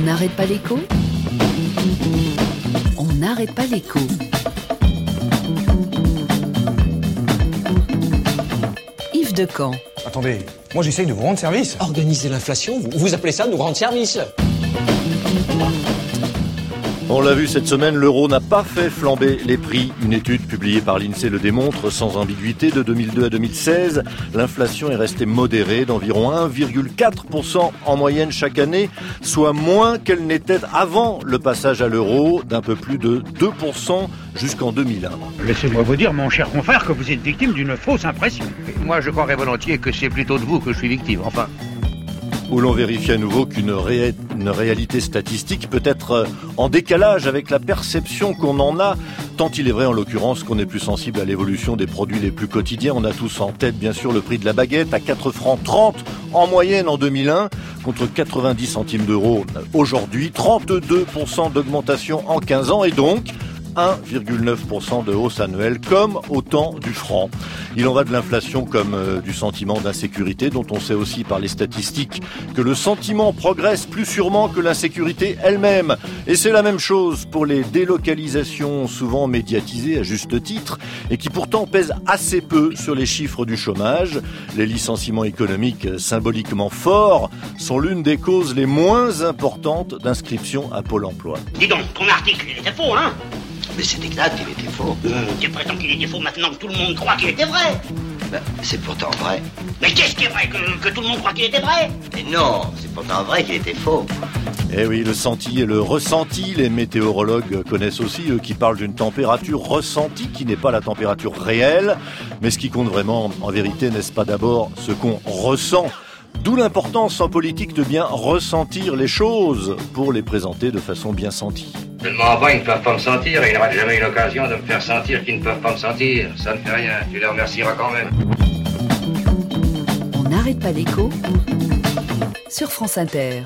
n'arrête pas l'écho On n'arrête pas l'écho. Yves Decamp. Attendez, moi j'essaye de vous rendre service. Organiser l'inflation vous, vous appelez ça nous rendre service On l'a vu cette semaine, l'euro n'a pas fait flamber les prix. Une étude publiée par l'INSEE le démontre sans ambiguïté. De 2002 à 2016, l'inflation est restée modérée d'environ 1,4% en moyenne chaque année, soit moins qu'elle n'était avant le passage à l'euro d'un peu plus de 2% jusqu'en 2001. Laissez-moi vous dire, mon cher confrère, que vous êtes victime d'une fausse impression. Moi, je croirais volontiers que c'est plutôt de vous que je suis victime. Enfin, où l'on vérifie à nouveau qu'une ré une réalité statistique peut être euh, en décalage avec la perception qu'on en a, tant il est vrai en l'occurrence qu'on est plus sensible à l'évolution des produits les plus quotidiens. On a tous en tête bien sûr le prix de la baguette à 4 francs 30 en moyenne en 2001 contre 90 centimes d'euros aujourd'hui, 32% d'augmentation en 15 ans et donc 1,9% de hausse annuelle, comme au temps du franc. Il en va de l'inflation comme euh, du sentiment d'insécurité, dont on sait aussi par les statistiques que le sentiment progresse plus sûrement que l'insécurité elle-même. Et c'est la même chose pour les délocalisations souvent médiatisées à juste titre, et qui pourtant pèsent assez peu sur les chiffres du chômage. Les licenciements économiques symboliquement forts sont l'une des causes les moins importantes d'inscription à Pôle emploi. Dis donc, ton article, il était faux, hein? Mais c'est éclate qu'il était faux. Tu prétends qu'il était faux maintenant que tout le monde croit qu'il était vrai Ben, c'est pourtant vrai. Mais qu'est-ce qui est vrai que, que tout le monde croit qu'il était vrai? Mais non, c'est pourtant vrai qu'il était faux. Eh oui, le senti et le ressenti, les météorologues connaissent aussi, eux qui parlent d'une température ressentie qui n'est pas la température réelle. Mais ce qui compte vraiment, en vérité, n'est-ce pas d'abord ce qu'on ressent? D'où l'importance en politique de bien ressentir les choses pour les présenter de façon bien sentie. Seulement pas, ils ne peuvent pas me sentir et il n'aura jamais une occasion de me faire sentir qu'ils ne peuvent pas me sentir. Ça ne fait rien, tu les remercieras quand même. On n'arrête pas l'écho sur France Inter.